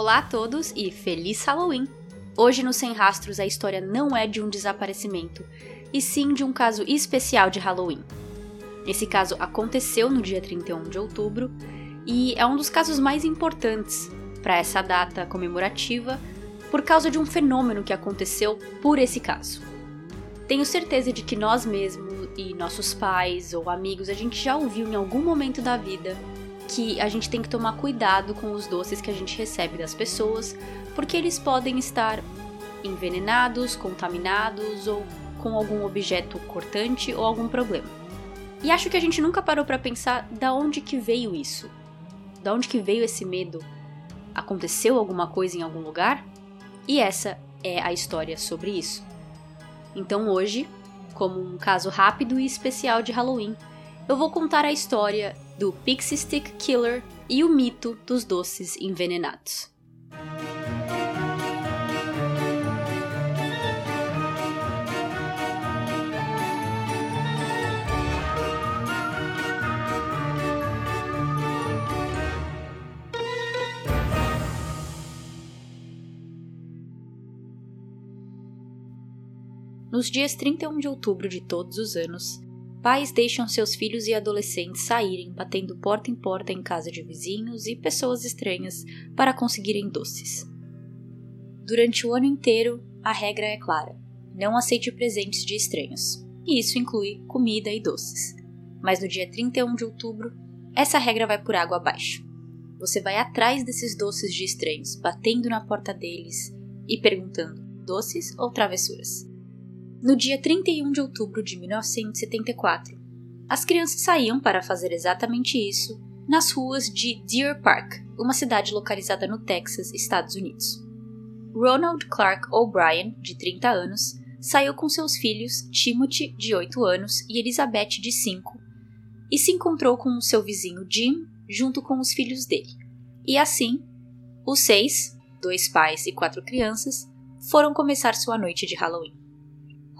Olá a todos e feliz Halloween! Hoje no Sem Rastros a história não é de um desaparecimento, e sim de um caso especial de Halloween. Esse caso aconteceu no dia 31 de outubro e é um dos casos mais importantes para essa data comemorativa por causa de um fenômeno que aconteceu por esse caso. Tenho certeza de que nós mesmos e nossos pais ou amigos a gente já ouviu em algum momento da vida que a gente tem que tomar cuidado com os doces que a gente recebe das pessoas, porque eles podem estar envenenados, contaminados ou com algum objeto cortante ou algum problema. E acho que a gente nunca parou para pensar da onde que veio isso. Da onde que veio esse medo? Aconteceu alguma coisa em algum lugar? E essa é a história sobre isso. Então hoje, como um caso rápido e especial de Halloween, eu vou contar a história do Pixie Stick Killer e o mito dos doces envenenados. Nos dias 31 de outubro de todos os anos, Pais deixam seus filhos e adolescentes saírem batendo porta em porta em casa de vizinhos e pessoas estranhas para conseguirem doces. Durante o ano inteiro, a regra é clara: não aceite presentes de estranhos, e isso inclui comida e doces. Mas no dia 31 de outubro, essa regra vai por água abaixo. Você vai atrás desses doces de estranhos, batendo na porta deles e perguntando: doces ou travessuras? No dia 31 de outubro de 1974, as crianças saíam para fazer exatamente isso nas ruas de Deer Park, uma cidade localizada no Texas, Estados Unidos. Ronald Clark O'Brien, de 30 anos, saiu com seus filhos Timothy, de 8 anos, e Elizabeth, de 5, e se encontrou com o seu vizinho Jim junto com os filhos dele. E assim, os seis, dois pais e quatro crianças, foram começar sua noite de Halloween.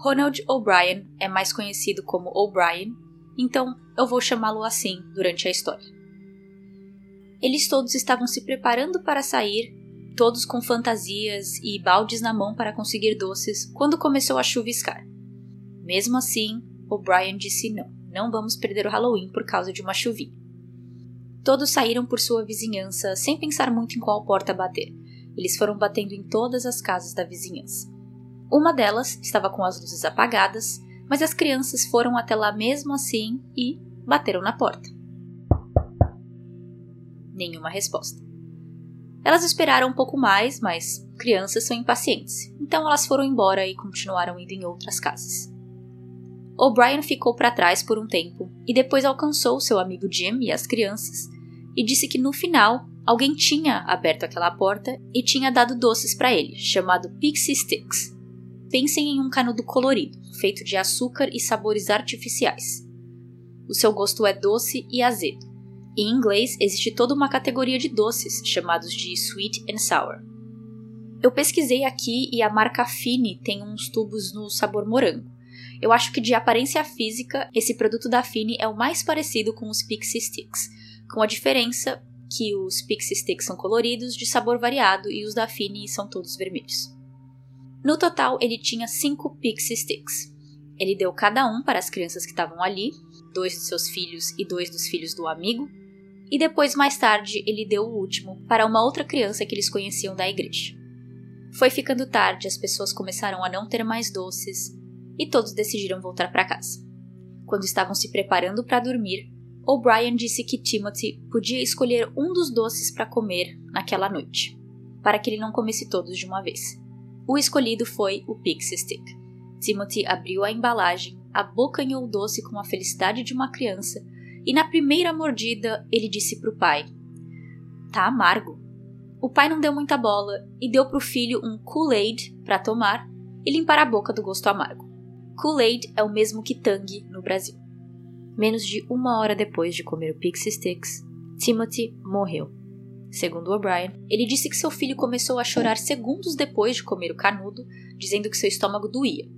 Ronald O'Brien é mais conhecido como O'Brien, então eu vou chamá-lo assim durante a história. Eles todos estavam se preparando para sair, todos com fantasias e baldes na mão para conseguir doces, quando começou a chuviscar. Mesmo assim, O'Brien disse não, não vamos perder o Halloween por causa de uma chuvinha. Todos saíram por sua vizinhança sem pensar muito em qual porta bater. Eles foram batendo em todas as casas da vizinhança. Uma delas estava com as luzes apagadas, mas as crianças foram até lá mesmo assim e bateram na porta. Nenhuma resposta. Elas esperaram um pouco mais, mas crianças são impacientes, então elas foram embora e continuaram indo em outras casas. O'Brien ficou para trás por um tempo e depois alcançou seu amigo Jim e as crianças e disse que no final alguém tinha aberto aquela porta e tinha dado doces para ele, chamado Pixie Sticks. Pensem em um canudo colorido, feito de açúcar e sabores artificiais. O seu gosto é doce e azedo. Em inglês, existe toda uma categoria de doces chamados de sweet and sour. Eu pesquisei aqui e a marca Fini tem uns tubos no sabor morango. Eu acho que de aparência física, esse produto da Fini é o mais parecido com os Pixie Sticks, com a diferença que os Pixie Sticks são coloridos, de sabor variado, e os da Fini são todos vermelhos. No total, ele tinha cinco Pixie Sticks. Ele deu cada um para as crianças que estavam ali, dois de seus filhos e dois dos filhos do amigo, e depois, mais tarde, ele deu o último para uma outra criança que eles conheciam da igreja. Foi ficando tarde, as pessoas começaram a não ter mais doces e todos decidiram voltar para casa. Quando estavam se preparando para dormir, O'Brien disse que Timothy podia escolher um dos doces para comer naquela noite, para que ele não comesse todos de uma vez. O escolhido foi o Pixie Stick. Timothy abriu a embalagem, abocanhou o doce com a felicidade de uma criança e na primeira mordida ele disse para o pai: Tá amargo. O pai não deu muita bola e deu para o filho um Kool-Aid para tomar e limpar a boca do gosto amargo. Kool-Aid é o mesmo que Tang no Brasil. Menos de uma hora depois de comer o Pixie Sticks, Timothy morreu. Segundo O'Brien, ele disse que seu filho começou a chorar segundos depois de comer o canudo, dizendo que seu estômago doía.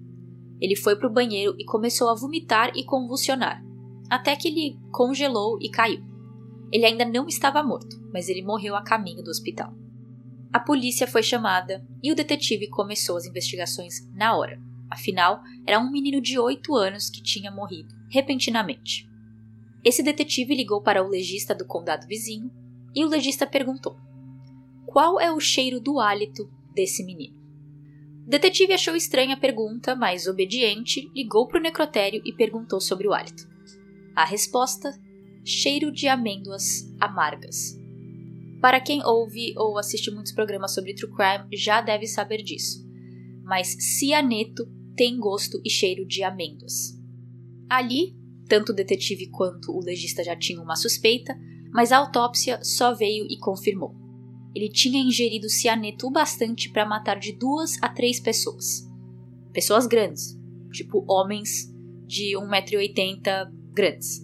Ele foi para o banheiro e começou a vomitar e convulsionar, até que ele congelou e caiu. Ele ainda não estava morto, mas ele morreu a caminho do hospital. A polícia foi chamada e o detetive começou as investigações na hora. Afinal, era um menino de 8 anos que tinha morrido repentinamente. Esse detetive ligou para o legista do condado vizinho e o legista perguntou: Qual é o cheiro do hálito desse menino? O detetive achou estranha a pergunta, mas obediente, ligou para o necrotério e perguntou sobre o hálito. A resposta: cheiro de amêndoas amargas. Para quem ouve ou assiste muitos programas sobre true crime, já deve saber disso. Mas cianeto tem gosto e cheiro de amêndoas. Ali, tanto o detetive quanto o legista já tinham uma suspeita, mas a autópsia só veio e confirmou. Ele tinha ingerido cianeto o bastante para matar de duas a três pessoas. Pessoas grandes, tipo homens de 1,80m grandes.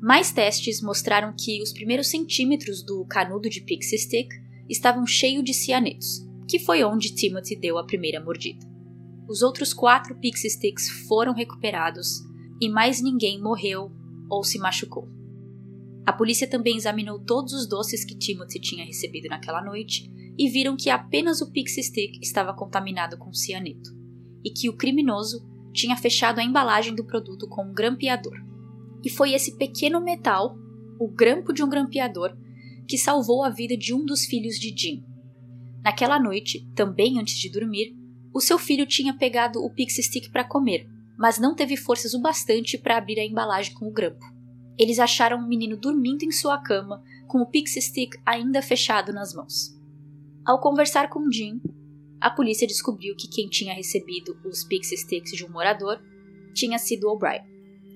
Mais testes mostraram que os primeiros centímetros do canudo de Pixie Stick estavam cheios de cianetos, que foi onde Timothy deu a primeira mordida. Os outros quatro Pixie Sticks foram recuperados e mais ninguém morreu ou se machucou. A polícia também examinou todos os doces que Timothy tinha recebido naquela noite e viram que apenas o Pixie Stick estava contaminado com cianeto e que o criminoso tinha fechado a embalagem do produto com um grampeador. E foi esse pequeno metal, o grampo de um grampeador, que salvou a vida de um dos filhos de Jim. Naquela noite, também antes de dormir, o seu filho tinha pegado o Pixie Stick para comer, mas não teve forças o bastante para abrir a embalagem com o grampo. Eles acharam o menino dormindo em sua cama, com o Pixie Stick ainda fechado nas mãos. Ao conversar com Jim, a polícia descobriu que quem tinha recebido os Pixie Sticks de um morador tinha sido O'Brien.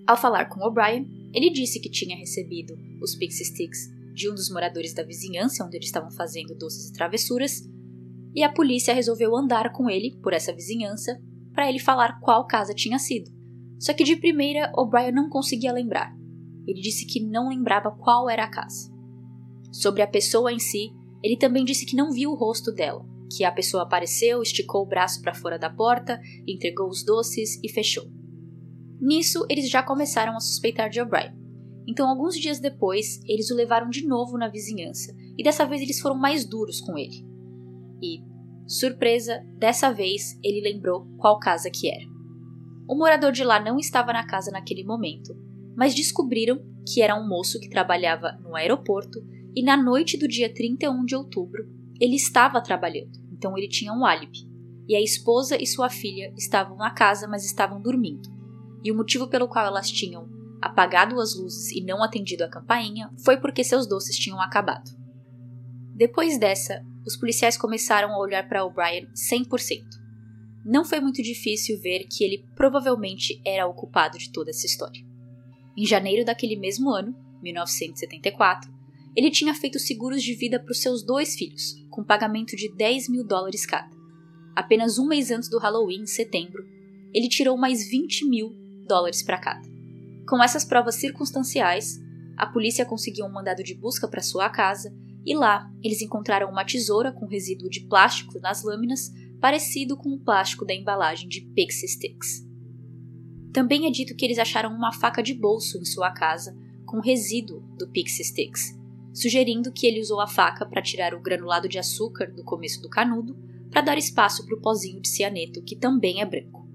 Ao falar com O'Brien, ele disse que tinha recebido os Pixie Sticks de um dos moradores da vizinhança onde eles estavam fazendo doces e travessuras, e a polícia resolveu andar com ele por essa vizinhança para ele falar qual casa tinha sido. Só que de primeira O'Brien não conseguia lembrar. Ele disse que não lembrava qual era a casa. Sobre a pessoa em si, ele também disse que não viu o rosto dela, que a pessoa apareceu, esticou o braço para fora da porta, entregou os doces e fechou. Nisso, eles já começaram a suspeitar de O'Brien. Então, alguns dias depois, eles o levaram de novo na vizinhança, e dessa vez eles foram mais duros com ele. E, surpresa, dessa vez ele lembrou qual casa que era. O morador de lá não estava na casa naquele momento, mas descobriram que era um moço que trabalhava no aeroporto e na noite do dia 31 de outubro ele estava trabalhando, então ele tinha um álibi. E a esposa e sua filha estavam na casa, mas estavam dormindo. E o motivo pelo qual elas tinham apagado as luzes e não atendido a campainha foi porque seus doces tinham acabado. Depois dessa, os policiais começaram a olhar para O'Brien 100%. Não foi muito difícil ver que ele provavelmente era o culpado de toda essa história. Em janeiro daquele mesmo ano, 1974, ele tinha feito seguros de vida para os seus dois filhos, com pagamento de 10 mil dólares cada. Apenas um mês antes do Halloween, em setembro, ele tirou mais 20 mil dólares para cada. Com essas provas circunstanciais, a polícia conseguiu um mandado de busca para sua casa e lá eles encontraram uma tesoura com resíduo de plástico nas lâminas, parecido com o plástico da embalagem de Pixie Sticks. Também é dito que eles acharam uma faca de bolso em sua casa com resíduo do Pixie Sticks, sugerindo que ele usou a faca para tirar o granulado de açúcar do começo do canudo para dar espaço para o pozinho de cianeto, que também é branco.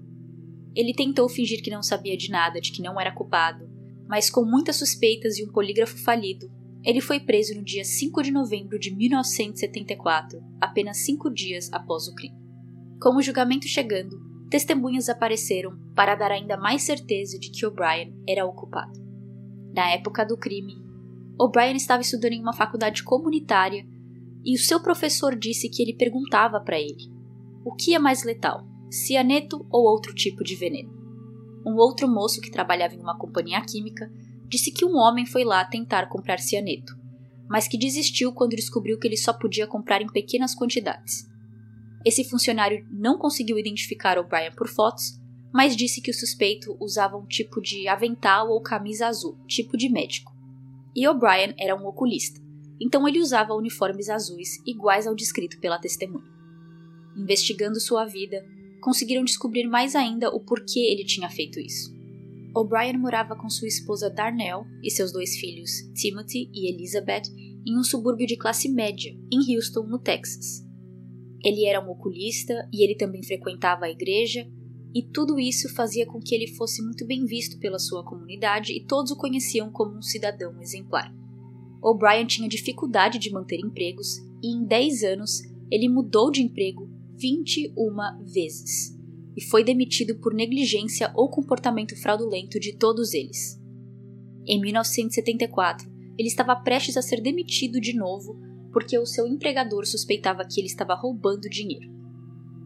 Ele tentou fingir que não sabia de nada, de que não era culpado, mas com muitas suspeitas e um polígrafo falido, ele foi preso no dia 5 de novembro de 1974, apenas cinco dias após o crime. Com o julgamento chegando, testemunhas apareceram para dar ainda mais certeza de que O'Brien era o culpado. Na época do crime, O'Brien estava estudando em uma faculdade comunitária e o seu professor disse que ele perguntava para ele: o que é mais letal, cianeto ou outro tipo de veneno? Um outro moço que trabalhava em uma companhia química disse que um homem foi lá tentar comprar cianeto, mas que desistiu quando descobriu que ele só podia comprar em pequenas quantidades. Esse funcionário não conseguiu identificar O'Brien por fotos, mas disse que o suspeito usava um tipo de avental ou camisa azul, tipo de médico. E O'Brien era um oculista, então ele usava uniformes azuis iguais ao descrito pela testemunha. Investigando sua vida, conseguiram descobrir mais ainda o porquê ele tinha feito isso. O'Brien morava com sua esposa Darnell e seus dois filhos, Timothy e Elizabeth, em um subúrbio de classe média, em Houston, no Texas Ele era um oculista e ele também frequentava a igreja, e tudo isso fazia com que ele fosse muito bem visto pela sua comunidade e todos o conheciam como um cidadão exemplar. O'Brien tinha dificuldade de manter empregos e em 10 anos ele mudou de emprego 21 vezes e foi demitido por negligência ou comportamento fraudulento de todos eles. Em 1974, ele estava prestes a ser demitido de novo porque o seu empregador suspeitava que ele estava roubando dinheiro.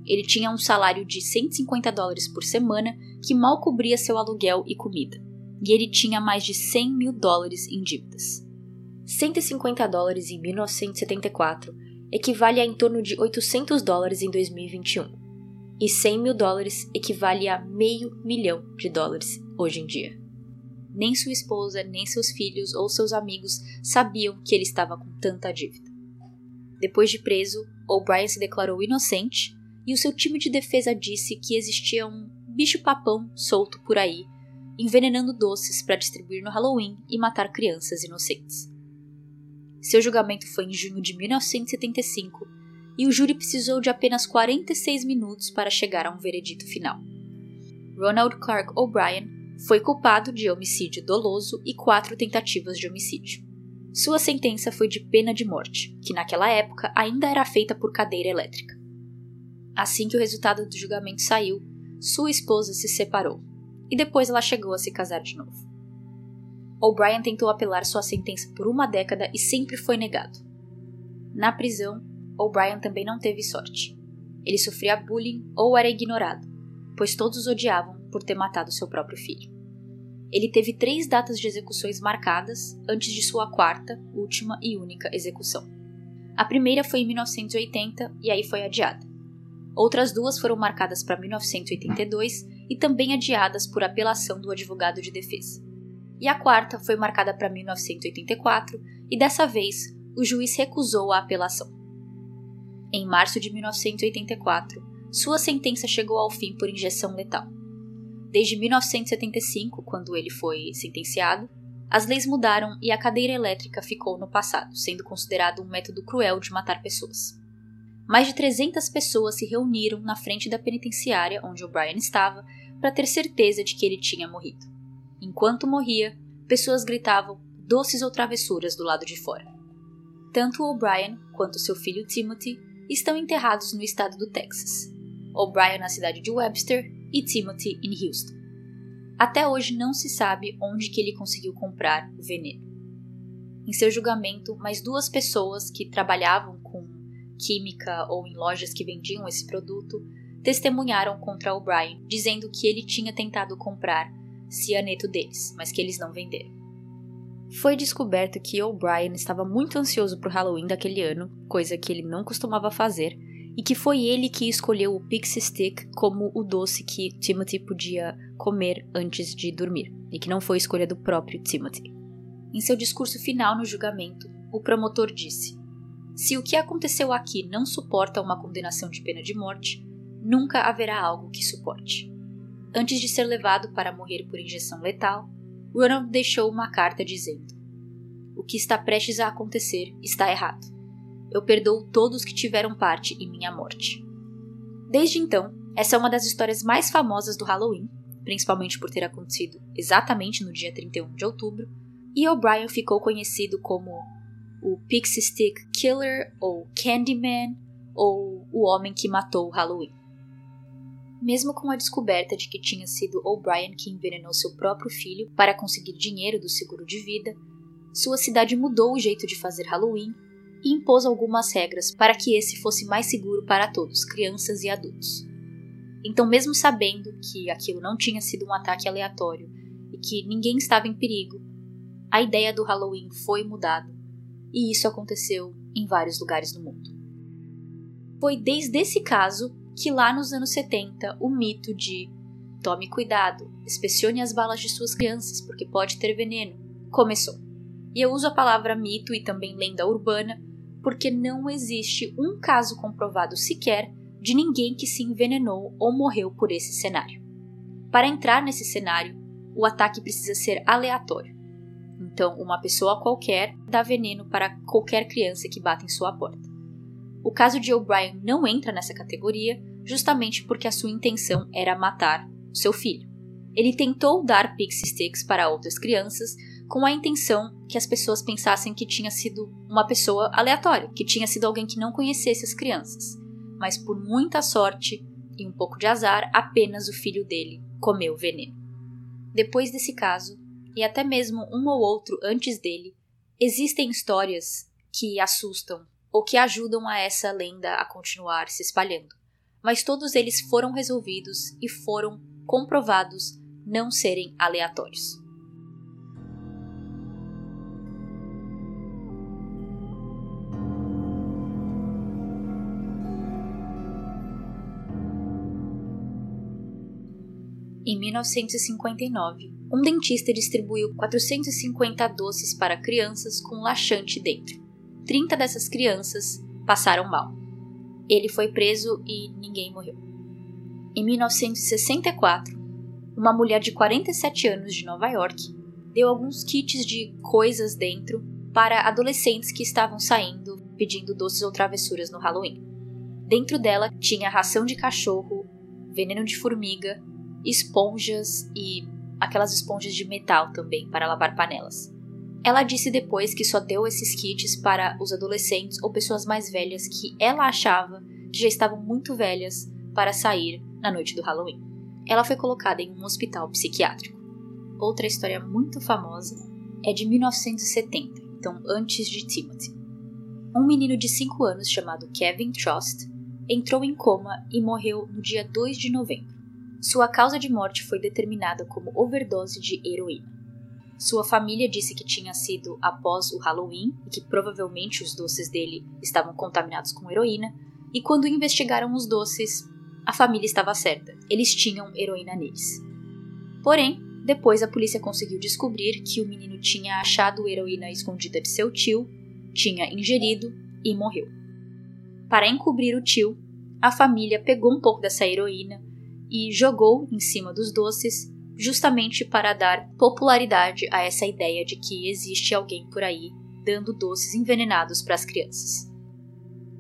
Ele tinha um salário de 150 dólares por semana que mal cobria seu aluguel e comida, e ele tinha mais de 100 mil dólares em dívidas. 150 dólares em 1974 equivale a em torno de 800 dólares em 2021, e 100 mil dólares equivale a meio milhão de dólares hoje em dia. Nem sua esposa, nem seus filhos ou seus amigos sabiam que ele estava com tanta dívida. Depois de preso, O'Brien se declarou inocente e o seu time de defesa disse que existia um bicho-papão solto por aí, envenenando doces para distribuir no Halloween e matar crianças inocentes. Seu julgamento foi em junho de 1975 e o júri precisou de apenas 46 minutos para chegar a um veredito final. Ronald Clark O'Brien foi culpado de homicídio doloso e quatro tentativas de homicídio. Sua sentença foi de pena de morte, que naquela época ainda era feita por cadeira elétrica. Assim que o resultado do julgamento saiu, sua esposa se separou e depois ela chegou a se casar de novo. O'Brien tentou apelar sua sentença por uma década e sempre foi negado. Na prisão, O'Brien também não teve sorte. Ele sofria bullying ou era ignorado, pois todos odiavam por ter matado seu próprio filho. Ele teve três datas de execuções marcadas antes de sua quarta, última e única execução. A primeira foi em 1980 e aí foi adiada. Outras duas foram marcadas para 1982 e também adiadas por apelação do advogado de defesa. E a quarta foi marcada para 1984 e dessa vez o juiz recusou a apelação. Em março de 1984, sua sentença chegou ao fim por injeção letal. Desde 1975, quando ele foi sentenciado, as leis mudaram e a cadeira elétrica ficou no passado, sendo considerado um método cruel de matar pessoas mais de 300 pessoas se reuniram na frente da penitenciária onde O'Brien estava para ter certeza de que ele tinha morrido. Enquanto morria, pessoas gritavam doces ou travessuras do lado de fora. Tanto O'Brien quanto seu filho Timothy estão enterrados no estado do Texas. O'Brien na cidade de Webster e Timothy em Houston. Até hoje não se sabe onde que ele conseguiu comprar o veneno. Em seu julgamento, mais duas pessoas que trabalhavam com química ou em lojas que vendiam esse produto, testemunharam contra O'Brien, dizendo que ele tinha tentado comprar cianeto deles, mas que eles não venderam. Foi descoberto que O'Brien estava muito ansioso para o Halloween daquele ano, coisa que ele não costumava fazer, e que foi ele que escolheu o Pixie Stick como o doce que Timothy podia comer antes de dormir, e que não foi escolha do próprio Timothy. Em seu discurso final no julgamento, o promotor disse: se o que aconteceu aqui não suporta uma condenação de pena de morte, nunca haverá algo que suporte. Antes de ser levado para morrer por injeção letal, Ronald deixou uma carta dizendo: O que está prestes a acontecer está errado. Eu perdoo todos que tiveram parte em minha morte. Desde então, essa é uma das histórias mais famosas do Halloween, principalmente por ter acontecido exatamente no dia 31 de outubro, e O'Brien ficou conhecido como o Pixie Stick Killer ou Candyman ou o homem que matou o Halloween. Mesmo com a descoberta de que tinha sido O'Brien que envenenou seu próprio filho para conseguir dinheiro do seguro de vida, sua cidade mudou o jeito de fazer Halloween e impôs algumas regras para que esse fosse mais seguro para todos, crianças e adultos. Então, mesmo sabendo que aquilo não tinha sido um ataque aleatório e que ninguém estava em perigo, a ideia do Halloween foi mudada e isso aconteceu em vários lugares do mundo. Foi desde esse caso que lá nos anos 70 o mito de tome cuidado, inspecione as balas de suas crianças porque pode ter veneno começou. E eu uso a palavra mito e também lenda urbana porque não existe um caso comprovado sequer de ninguém que se envenenou ou morreu por esse cenário. Para entrar nesse cenário, o ataque precisa ser aleatório. Então, uma pessoa qualquer dá veneno para qualquer criança que bata em sua porta. O caso de O'Brien não entra nessa categoria, justamente porque a sua intenção era matar seu filho. Ele tentou dar pixie sticks para outras crianças com a intenção que as pessoas pensassem que tinha sido uma pessoa aleatória, que tinha sido alguém que não conhecesse as crianças. Mas por muita sorte e um pouco de azar, apenas o filho dele comeu veneno. Depois desse caso, e até mesmo um ou outro antes dele, existem histórias que assustam ou que ajudam a essa lenda a continuar se espalhando. Mas todos eles foram resolvidos e foram comprovados não serem aleatórios. 1959, um dentista distribuiu 450 doces para crianças com laxante dentro. 30 dessas crianças passaram mal. Ele foi preso e ninguém morreu. Em 1964, uma mulher de 47 anos de Nova York deu alguns kits de coisas dentro para adolescentes que estavam saindo pedindo doces ou travessuras no Halloween. Dentro dela tinha ração de cachorro, veneno de formiga, esponjas e aquelas esponjas de metal também para lavar panelas. Ela disse depois que só deu esses kits para os adolescentes ou pessoas mais velhas que ela achava que já estavam muito velhas para sair na noite do Halloween. Ela foi colocada em um hospital psiquiátrico. Outra história muito famosa é de 1970, então antes de Timothy. Um menino de 5 anos chamado Kevin Trost entrou em coma e morreu no dia 2 de novembro. Sua causa de morte foi determinada como overdose de heroína. Sua família disse que tinha sido após o Halloween e que provavelmente os doces dele estavam contaminados com heroína, e quando investigaram os doces, a família estava certa, eles tinham heroína neles. Porém, depois a polícia conseguiu descobrir que o menino tinha achado heroína escondida de seu tio, tinha ingerido e morreu. Para encobrir o tio, a família pegou um pouco dessa heroína e jogou em cima dos doces, justamente para dar popularidade a essa ideia de que existe alguém por aí dando doces envenenados para as crianças.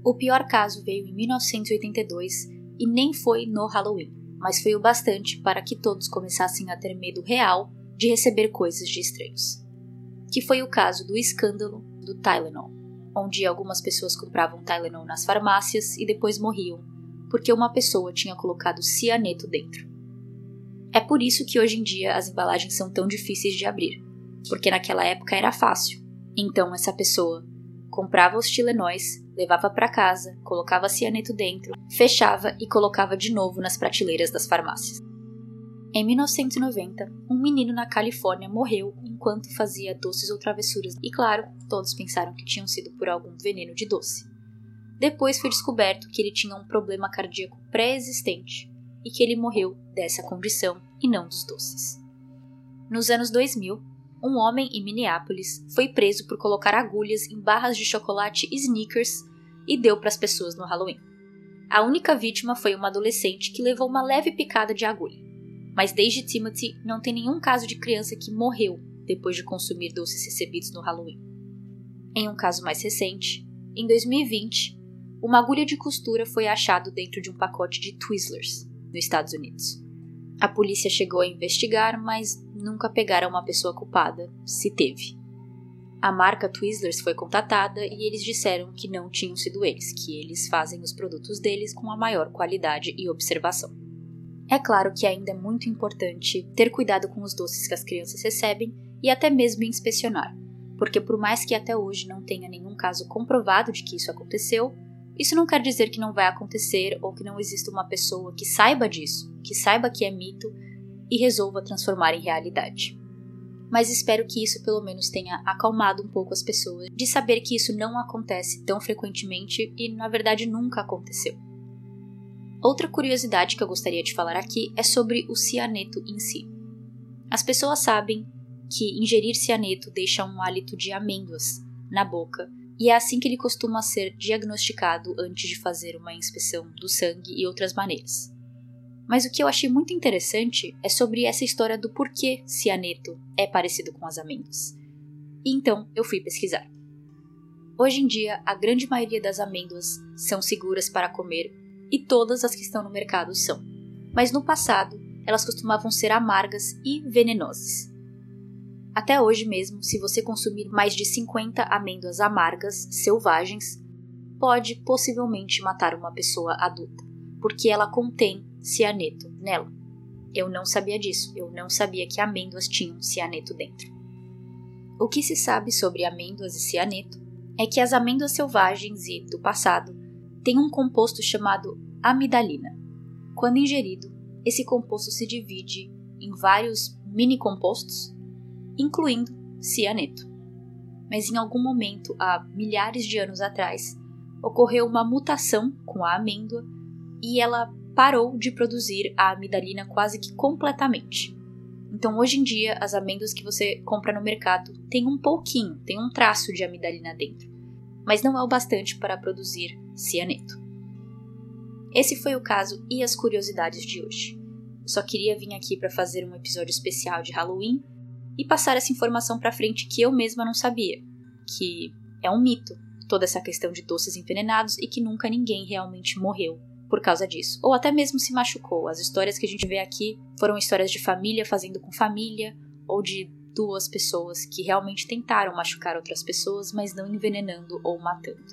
O pior caso veio em 1982 e nem foi no Halloween, mas foi o bastante para que todos começassem a ter medo real de receber coisas de estranhos. Que foi o caso do escândalo do Tylenol, onde algumas pessoas compravam Tylenol nas farmácias e depois morriam porque uma pessoa tinha colocado cianeto dentro. É por isso que hoje em dia as embalagens são tão difíceis de abrir, porque naquela época era fácil. Então essa pessoa comprava os tilenóis, levava para casa, colocava cianeto dentro, fechava e colocava de novo nas prateleiras das farmácias. Em 1990, um menino na Califórnia morreu enquanto fazia doces ou travessuras, e claro, todos pensaram que tinham sido por algum veneno de doce. Depois foi descoberto que ele tinha um problema cardíaco pré-existente e que ele morreu dessa condição e não dos doces. Nos anos 2000, um homem em Minneapolis foi preso por colocar agulhas em barras de chocolate Snickers e deu para as pessoas no Halloween. A única vítima foi uma adolescente que levou uma leve picada de agulha. Mas desde Timothy não tem nenhum caso de criança que morreu depois de consumir doces recebidos no Halloween. Em um caso mais recente, em 2020, uma agulha de costura foi achado dentro de um pacote de Twizzlers, nos Estados Unidos. A polícia chegou a investigar, mas nunca pegaram uma pessoa culpada, se teve. A marca Twizzlers foi contatada e eles disseram que não tinham sido eles, que eles fazem os produtos deles com a maior qualidade e observação. É claro que ainda é muito importante ter cuidado com os doces que as crianças recebem e até mesmo inspecionar, porque por mais que até hoje não tenha nenhum caso comprovado de que isso aconteceu, isso não quer dizer que não vai acontecer ou que não exista uma pessoa que saiba disso, que saiba que é mito e resolva transformar em realidade. Mas espero que isso pelo menos tenha acalmado um pouco as pessoas de saber que isso não acontece tão frequentemente e na verdade nunca aconteceu. Outra curiosidade que eu gostaria de falar aqui é sobre o cianeto em si. As pessoas sabem que ingerir cianeto deixa um hálito de amêndoas na boca e é assim que ele costuma ser diagnosticado antes de fazer uma inspeção do sangue e outras maneiras. Mas o que eu achei muito interessante é sobre essa história do porquê cianeto é parecido com as amêndoas. E então eu fui pesquisar. Hoje em dia, a grande maioria das amêndoas são seguras para comer e todas as que estão no mercado são. Mas no passado, elas costumavam ser amargas e venenosas. Até hoje mesmo, se você consumir mais de 50 amêndoas amargas selvagens, pode possivelmente matar uma pessoa adulta, porque ela contém cianeto nela. Eu não sabia disso, eu não sabia que amêndoas tinham cianeto dentro. O que se sabe sobre amêndoas e cianeto é que as amêndoas selvagens e do passado têm um composto chamado amidalina. Quando ingerido, esse composto se divide em vários mini compostos, incluindo cianeto. Mas em algum momento, há milhares de anos atrás, ocorreu uma mutação com a amêndoa e ela parou de produzir a amidalina quase que completamente. Então, hoje em dia, as amêndoas que você compra no mercado têm um pouquinho, tem um traço de amidalina dentro, mas não é o bastante para produzir cianeto. Esse foi o caso e as curiosidades de hoje. Eu só queria vir aqui para fazer um episódio especial de Halloween e passar essa informação para frente que eu mesma não sabia, que é um mito toda essa questão de doces envenenados e que nunca ninguém realmente morreu por causa disso, ou até mesmo se machucou. As histórias que a gente vê aqui foram histórias de família fazendo com família, ou de duas pessoas que realmente tentaram machucar outras pessoas, mas não envenenando ou matando.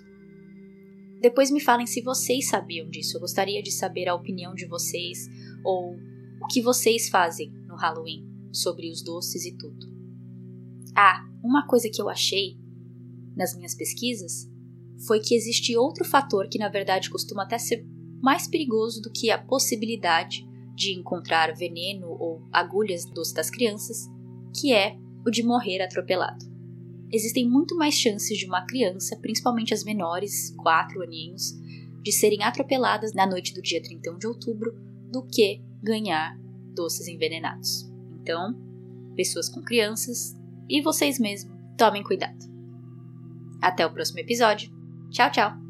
Depois me falem se vocês sabiam disso. Eu gostaria de saber a opinião de vocês ou o que vocês fazem no Halloween sobre os doces e tudo. Ah, uma coisa que eu achei nas minhas pesquisas foi que existe outro fator que na verdade costuma até ser mais perigoso do que a possibilidade de encontrar veneno ou agulhas doce das crianças, que é o de morrer atropelado. Existem muito mais chances de uma criança, principalmente as menores, 4 aninhos, de serem atropeladas na noite do dia 31 de outubro do que ganhar doces envenenados. Então, pessoas com crianças e vocês mesmos, tomem cuidado. Até o próximo episódio. Tchau, tchau!